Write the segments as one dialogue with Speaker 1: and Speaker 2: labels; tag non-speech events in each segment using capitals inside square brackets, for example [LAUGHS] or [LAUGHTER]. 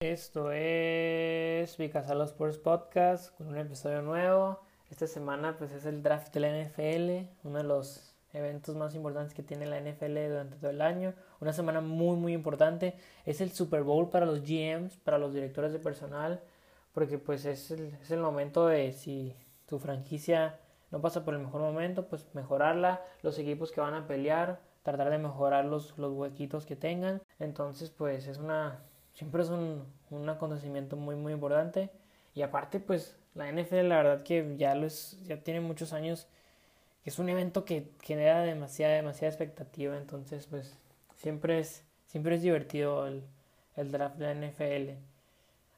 Speaker 1: Esto es Vicasalo Sports Podcast con un episodio nuevo. Esta semana pues es el draft de la NFL, uno de los eventos más importantes que tiene la NFL durante todo el año. Una semana muy muy importante. Es el Super Bowl para los GMs, para los directores de personal, porque pues es el, es el momento de si tu franquicia no pasa por el mejor momento, pues mejorarla, los equipos que van a pelear, tratar de mejorar los, los huequitos que tengan. Entonces, pues es una, siempre es un, un acontecimiento muy, muy importante. Y aparte, pues la NFL, la verdad que ya, los, ya tiene muchos años, que es un evento que genera demasiada, demasiada expectativa. Entonces, pues siempre es, siempre es divertido el, el draft de la NFL.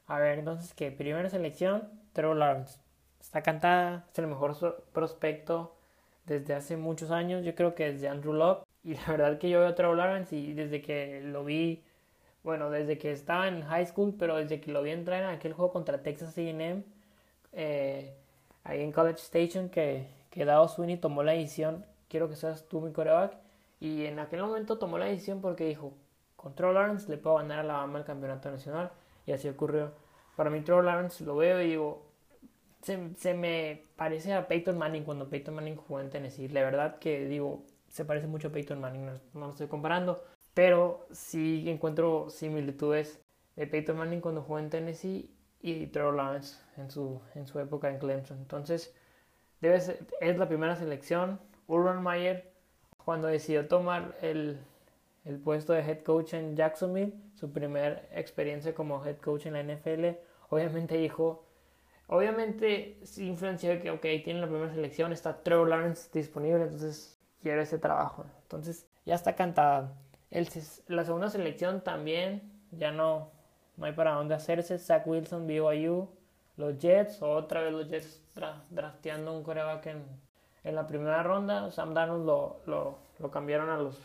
Speaker 1: A ver, entonces, ¿qué? Primera selección, Trevor Lawrence. Está cantada, es el mejor prospecto desde hace muchos años. Yo creo que desde Andrew Locke. Y la verdad que yo veo a Trevor Lawrence y desde que lo vi, bueno, desde que estaba en high school, pero desde que lo vi entrar en aquel juego contra Texas A&M, eh, ahí en College Station, que, que Dao Sweeney tomó la decisión, quiero que seas tú mi coreback. Y en aquel momento tomó la decisión porque dijo, con Trevor Lawrence le puedo ganar a Alabama el campeonato nacional. Y así ocurrió. Para mí Trevor Lawrence lo veo y digo, se, se, me parece a Peyton Manning cuando Peyton Manning jugó en Tennessee. La verdad que digo, se parece mucho a Peyton Manning, no, lo estoy comparando, pero sí encuentro similitudes de Peyton Manning cuando jugó en Tennessee y Trevor Lawrence en su, en su época en Clemson. Entonces, debe es la primera selección. Urban Meyer, cuando decidió tomar el, el puesto de head coach en Jacksonville, su primera experiencia como head coach en la NFL, obviamente dijo, obviamente sí influenció que, ok, tiene la primera selección, está Trevor Lawrence disponible, entonces quiero ese trabajo. Entonces ya está cantada. El, la segunda selección también, ya no, no hay para dónde hacerse. Zach Wilson, BYU, los Jets, otra vez los Jets drafteando un coreback en, en la primera ronda. Sam Darnold lo, lo, lo, cambiaron a los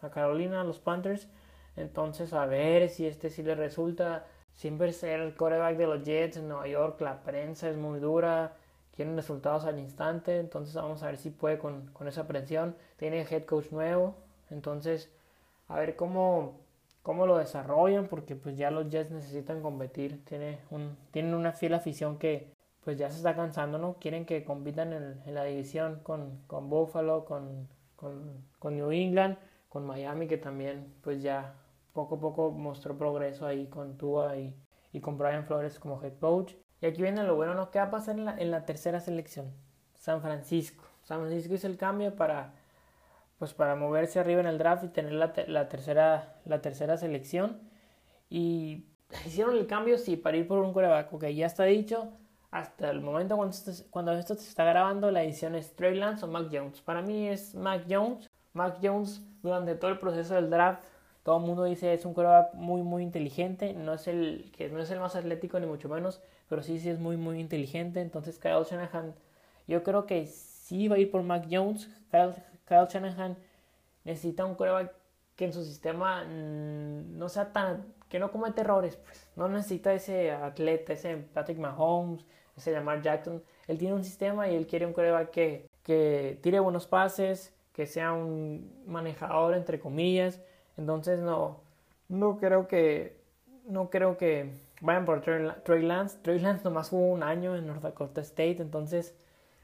Speaker 1: a Carolina, a los Panthers. Entonces a ver si este sí le resulta. Siempre ser el coreback de los Jets en Nueva York, la prensa es muy dura quieren resultados al instante, entonces vamos a ver si puede con, con esa presión. Tiene head coach nuevo, entonces a ver cómo, cómo lo desarrollan, porque pues ya los Jets necesitan competir, Tiene un, tienen una fiel afición que pues ya se está cansando, ¿no? Quieren que compitan en, en la división con, con Buffalo, con, con, con, New England, con Miami, que también pues ya poco a poco mostró progreso ahí con Tua y, y con Brian Flores como head coach. Y aquí viene lo bueno, ¿no? ¿Qué va a pasar en la, en la tercera selección? San Francisco. San Francisco hizo el cambio para, pues para moverse arriba en el draft y tener la, tercera, la tercera selección. Y hicieron el cambio, sí, para ir por un coreback. Ok, ya está dicho. Hasta el momento cuando esto, se está grabando, la edición es Trey Lance o Mac Jones. Para mí es Mac Jones. Mac Jones, durante todo el proceso del draft, todo el mundo dice es un coreback muy, muy inteligente. No es el, que no es el más atlético, ni mucho menos pero sí, sí es muy, muy inteligente. Entonces Kyle Shanahan, yo creo que sí va a ir por Mac Jones. Shanahan necesita un coreback que en su sistema mm, no sea tan, que no cometa errores, pues. No necesita ese atleta, ese Patrick Mahomes, ese Lamar Jackson. Él tiene un sistema y él quiere un coreback que, que tire buenos pases, que sea un manejador entre comillas. Entonces no, no creo que, no creo que vayan por Trey Lance. Trey Lance nomás jugó un año en North Dakota State, entonces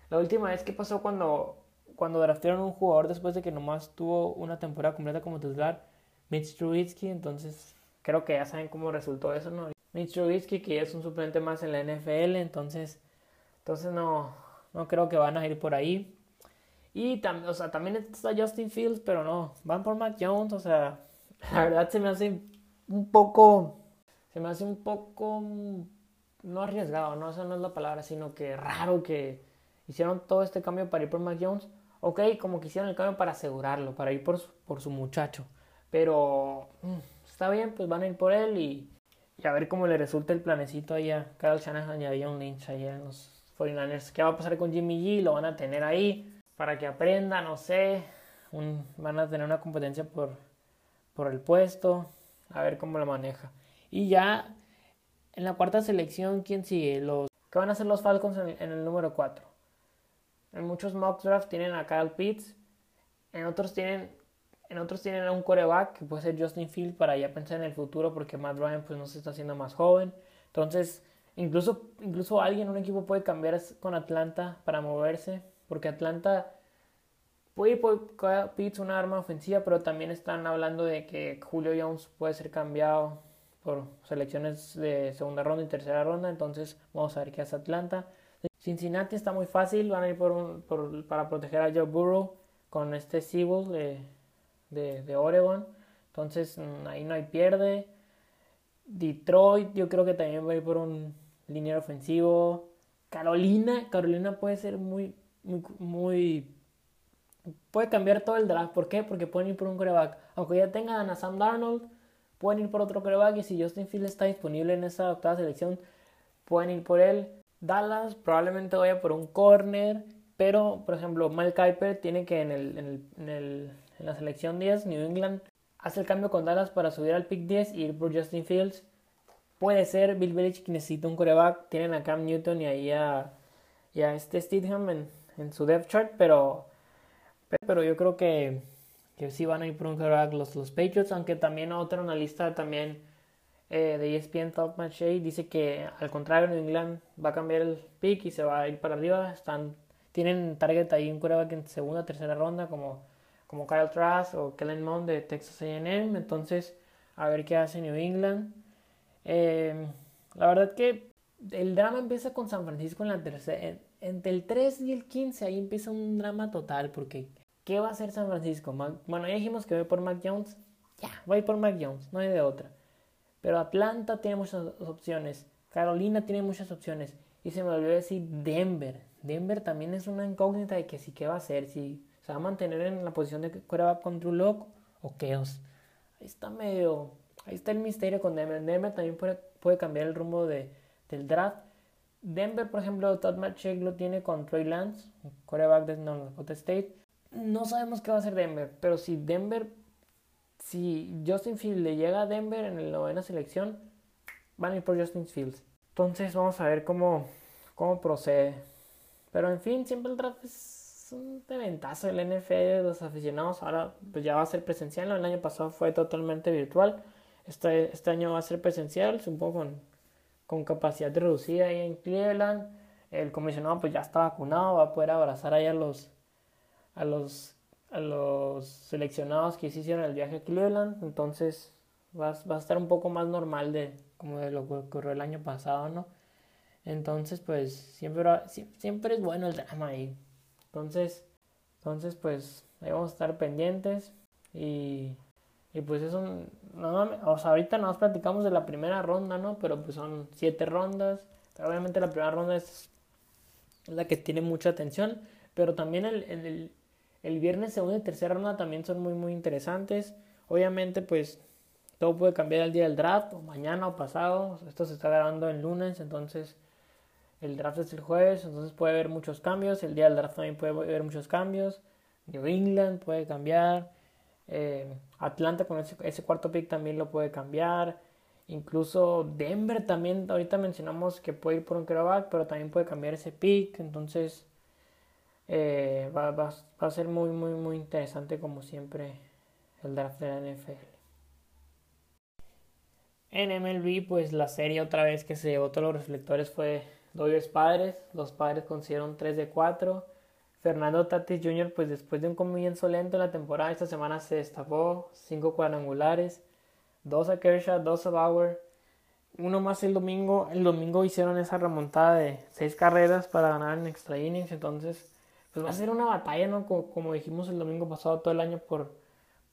Speaker 1: la última vez que pasó cuando, cuando draftearon un jugador después de que nomás tuvo una temporada completa como titular, Mitch Trubisky, entonces creo que ya saben cómo resultó eso, ¿no? Mitch Trubisky, que ya es un suplente más en la NFL, entonces, entonces no, no creo que van a ir por ahí. Y también, o sea, también está Justin Fields, pero no, van por Mac Jones, o sea, [LAUGHS] la verdad se me hace un poco se me hace un poco, mm, no arriesgado, no, esa no es la palabra, sino que raro que hicieron todo este cambio para ir por Mac Jones. Ok, como que el cambio para asegurarlo, para ir por su, por su muchacho. Pero mm, está bien, pues van a ir por él y, a ver cómo le resulta el planecito ahí a Kyle Shanahan y a Lynch ahí en los 49ers. ¿Qué va a pasar con Jimmy G? Lo van a tener ahí para que aprenda, no sé. van a tener una competencia por, por el puesto. A ver cómo lo maneja. Y ya en la cuarta selección, ¿quién sigue? Los ¿Qué van a hacer los Falcons en, el número 4? En muchos mock drafts tienen a Kyle Pitts, en otros tienen En otros tienen un coreback que puede ser Justin Field para ya pensar en el futuro porque Matt Ryan pues no se está haciendo más joven. Entonces, incluso, incluso alguien, un equipo puede cambiar con Atlanta para moverse porque Atlanta puede ir por Pitts una arma ofensiva, pero también están hablando de que Julio Jones puede ser cambiado por selecciones de segunda ronda y tercera ronda. Entonces, vamos a ver qué hace Atlanta. Cincinnati está muy fácil, van a ir por, por para proteger a Joe Burrow con este Seabull de, de, Oregon. Entonces mm, ahí no hay pierde. Detroit yo creo que también va a ir por un liniero ofensivo. Carolina, Carolina puede ser muy, muy, muy... Puede cambiar todo el draft. ¿Por qué? Porque pueden ir por un coreback. Aunque ya tengan a Sam Darnold, pueden ir por otro coreback. Y si Justin Fields está disponible en esa octava selección, pueden ir por él. Dallas probablemente vaya por un corner, pero por ejemplo, Mike Kuiper tiene que en, el, en, el, en, la selección 10, New England hace el cambio con Dallas para subir al pick 10 y ir por Justin Fields. Puede ser Bill Belichick necesita un coreback, tienen a Cam Newton y ahí a, y este Stidham en, en, su depth chart, pero, pero yo creo que, que sí van a ir por un coreback los, los Patriots, aunque también otra analista también eh, de ESPN Top Match dice que al contrario New England va a cambiar el pick y se va a ir para arriba. Están, tienen target ahí un quarterback en segunda, tercera ronda como, como Kyle Trask o Kellen Mond de Texas A&M. Entonces a ver qué hace New England. Eh, la verdad que el drama empieza con San Francisco en la tercera. Entre el 3 y el 15 ahí empieza un drama total porque ¿qué va a hacer San Francisco? bueno, ya dijimos que voy por Mac Jones. Ya, voy por Mac Jones, no hay de otra. Pero Atlanta tiene muchas opciones. Carolina tiene muchas opciones. Y se me olvidó decir Denver. Denver también es una incógnita de que sí qué va a hacer. Si se va a mantener en la posición de quarterback con Drew Locke o Chaos. Ahí está medio... Ahí está el misterio con Denver. Denver también puede, puede cambiar el rumbo de, del draft. Denver, por ejemplo, Todd Matchek lo tiene con Troy Lance, quarterback de North Dakota State. No sabemos qué va a hacer Denver, pero si Denver si Justin Fields le llega a Denver en la novena selección, van a ir por Justin Fields. Entonces vamos a ver cómo, cómo procede. Pero en fin, siempre el draft es un eventazo del NFL de los aficionados. Ahora pues ya va a ser presencial. El año pasado fue totalmente virtual. Este, este año va a ser presencial, supongo con, con capacidad reducida ahí en Cleveland. El comisionado pues ya está vacunado, va a poder abrazar ahí a los, a los a los seleccionados que hicieron el viaje a Cleveland, entonces va, va, a estar un poco más normal de como de lo que ocurrió el año pasado, ¿no? Entonces, pues siempre, siempre es bueno el drama ahí. Entonces, entonces pues ahí vamos a estar pendientes y, y pues es un... No, o sea, ahorita nos platicamos de la primera ronda, ¿no? Pero pues son siete rondas. Pero obviamente la primera ronda es la que tiene mucha atención. Pero también el, el viernes, segunda y tercera ronda también son muy, muy interesantes. Obviamente, pues todo puede cambiar el día del draft, o mañana o pasado. Esto se está grabando el lunes, entonces el draft es el jueves, entonces puede haber muchos cambios. El día del draft también puede haber muchos cambios. New England puede cambiar. Eh, Atlanta con ese, ese, cuarto pick también lo puede cambiar. Incluso Denver también, ahorita mencionamos que puede ir por un quarterback, pero también puede cambiar ese pick. Entonces eh, va, va, va, a ser muy, muy, muy interesante como siempre el draft de la NFL. En MLB, pues la serie otra vez que se llevó todos los reflectores fue Dodgers Padres. Los Padres consiguieron 3 de 4. Fernando Tatis Jr., pues después de un comienzo lento en la temporada, esta semana se destapó 5 cuadrangulares, 2 a Kershaw, 2 a Bauer, uno más el domingo. El domingo hicieron esa remontada de 6 carreras para ganar en extra innings, entonces pues va a ser una batalla, ¿no? Como, dijimos el domingo pasado, todo el año por,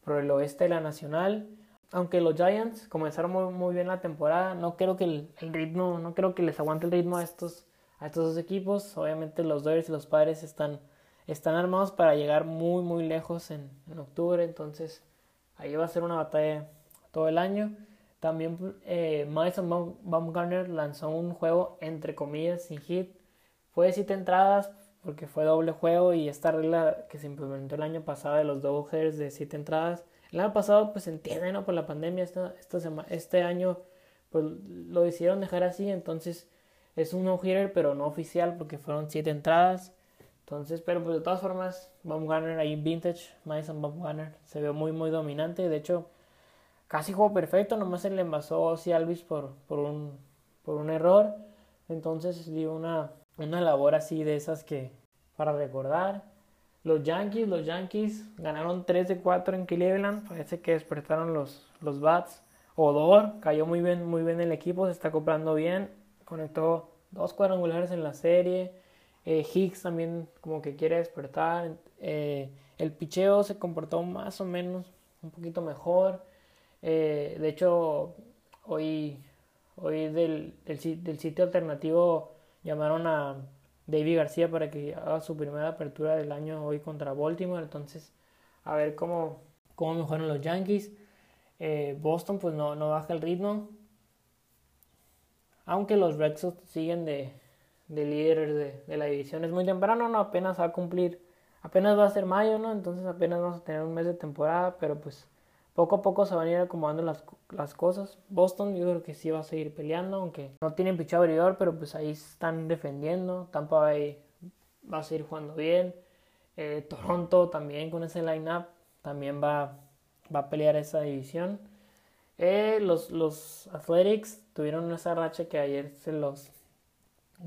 Speaker 1: por el oeste de la Nacional. Aunque los Giants comenzaron muy, muy bien la temporada, no creo que el, ritmo, no creo que les aguante el ritmo a estos, a estos dos equipos. Obviamente los Dodgers y los Padres están, están armados para llegar muy, muy lejos en, en octubre. Entonces ahí va a ser una batalla todo el año. También eh, Madison Baumgartner lanzó un juego entre comillas sin hit. Fue de 7 entradas, porque fue doble juego y esta regla que se implementó el año pasado de los headers de siete entradas. El año pasado pues se entiende, ¿no? Por la pandemia, esta, esta este año pues lo decidieron dejar así, entonces es un no-hitter pero no oficial porque fueron siete entradas. Entonces, pero pues de todas formas, Baumgartner ahí vintage, Madison Baumgartner se ve muy muy dominante. De hecho, casi jugó perfecto, nomás se le envasó a Alvis por, por, un, por un error. Entonces dio una, una labor así de esas que para recordar. Los Yankees, los Yankees ganaron 3 de 4 en Cleveland. Parece que despertaron los, los bats. Odor cayó muy bien, muy bien el equipo, se está acoplando bien. Conectó dos cuadrangulares en la serie. Eh, Hicks también como que quiere despertar. Eh, el picheo se comportó más o menos un poquito mejor. Eh, de hecho, hoy, hoy del, del, sitio alternativo llamaron a David García para que haga su primera apertura del año hoy contra Baltimore. Entonces, a ver cómo, cómo mejoran los Yankees. Boston pues no, no baja el ritmo. Aunque los Red Sox siguen de, de líderes de, la división. Es muy temprano, ¿no? Apenas va a cumplir, apenas va a ser mayo, ¿no? Entonces apenas vamos a tener un mes de temporada, pero pues poco a poco se van a ir acomodando las, las cosas. Boston yo creo que sí va a seguir peleando, aunque no tienen pichado abridor, pero pues ahí están defendiendo. Tampa Bay va a seguir jugando bien. Eh, Toronto también con ese line-up también va, va a pelear esa división. Eh, los, los Athletics tuvieron esa racha que ayer se los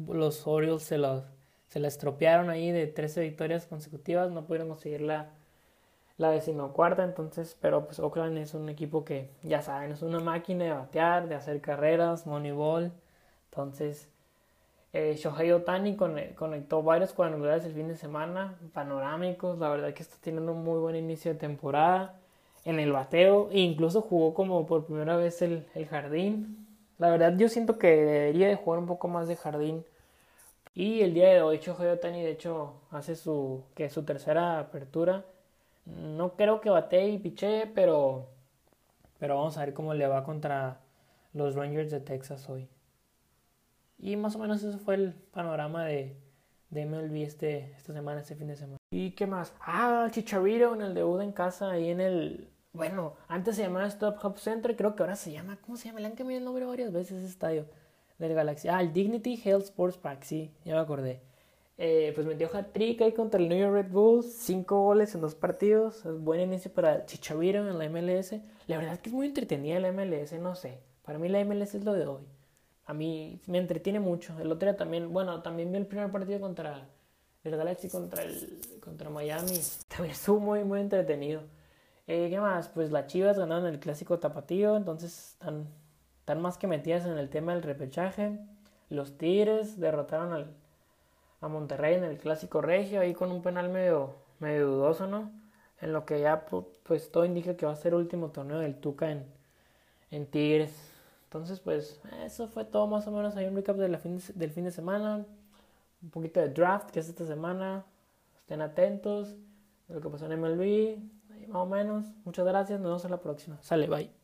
Speaker 1: los Orioles se, los, se la estropearon ahí de 13 victorias consecutivas, no pudieron conseguir la, la decimocuarta, entonces, pero pues Oakland es un equipo que, ya saben, es una máquina de batear, de hacer carreras, moneyball, entonces eh, Shohei Otani conectó varios cuadrangulares el fin de semana, panorámicos, la verdad que está teniendo un muy buen inicio de temporada en el bateo e incluso jugó como por primera vez el, el jardín, la verdad yo siento que debería de jugar un poco más de jardín. Y el día de hoy Shohei Otani de hecho hace su, que su tercera apertura. No creo que bate y piche, pero, pero vamos a ver cómo le va contra los Rangers de Texas hoy. Y más o menos eso fue el panorama de, de MLB este, esta semana, este fin de semana. ¿Y qué más? Ah, Chicharito en el debut en casa, ahí en el bueno, antes se llamaba Stop Hop Center, creo que ahora se llama, ¿cómo se llama? Le han cambiado el nombre varias veces ese estadio del Galaxy. Ah, el Dignity Health Sports Park, sí, ya me acordé. Eh, pues metió hat-trick ahí contra el New York Red Bulls, cinco goles en dos partidos, es buen inicio para Chichaviro en la MLS. La verdad es que es muy entretenida la MLS, no sé, para mí la MLS es lo de hoy. A mí me entretiene mucho. El otro día también, bueno, también vi el primer partido contra el Galaxy contra el contra Miami. También estuvo muy muy entretenido. Eh, ¿Qué más? Pues las Chivas ganaron el clásico tapatío, entonces están, están más que metidas en el tema del repechaje. Los Tigres derrotaron al, a Monterrey en el clásico regio, ahí con un penal medio, medio dudoso, ¿no? En lo que ya pues todo indica que va a ser el último torneo del Tuca en, en Tigres. Entonces pues eso fue todo más o menos, hay un recap de la fin del fin de semana, un poquito de draft que es esta semana, estén atentos lo que pasó en MLB, más o menos. Muchas gracias, nos vemos en la próxima. Sale, bye.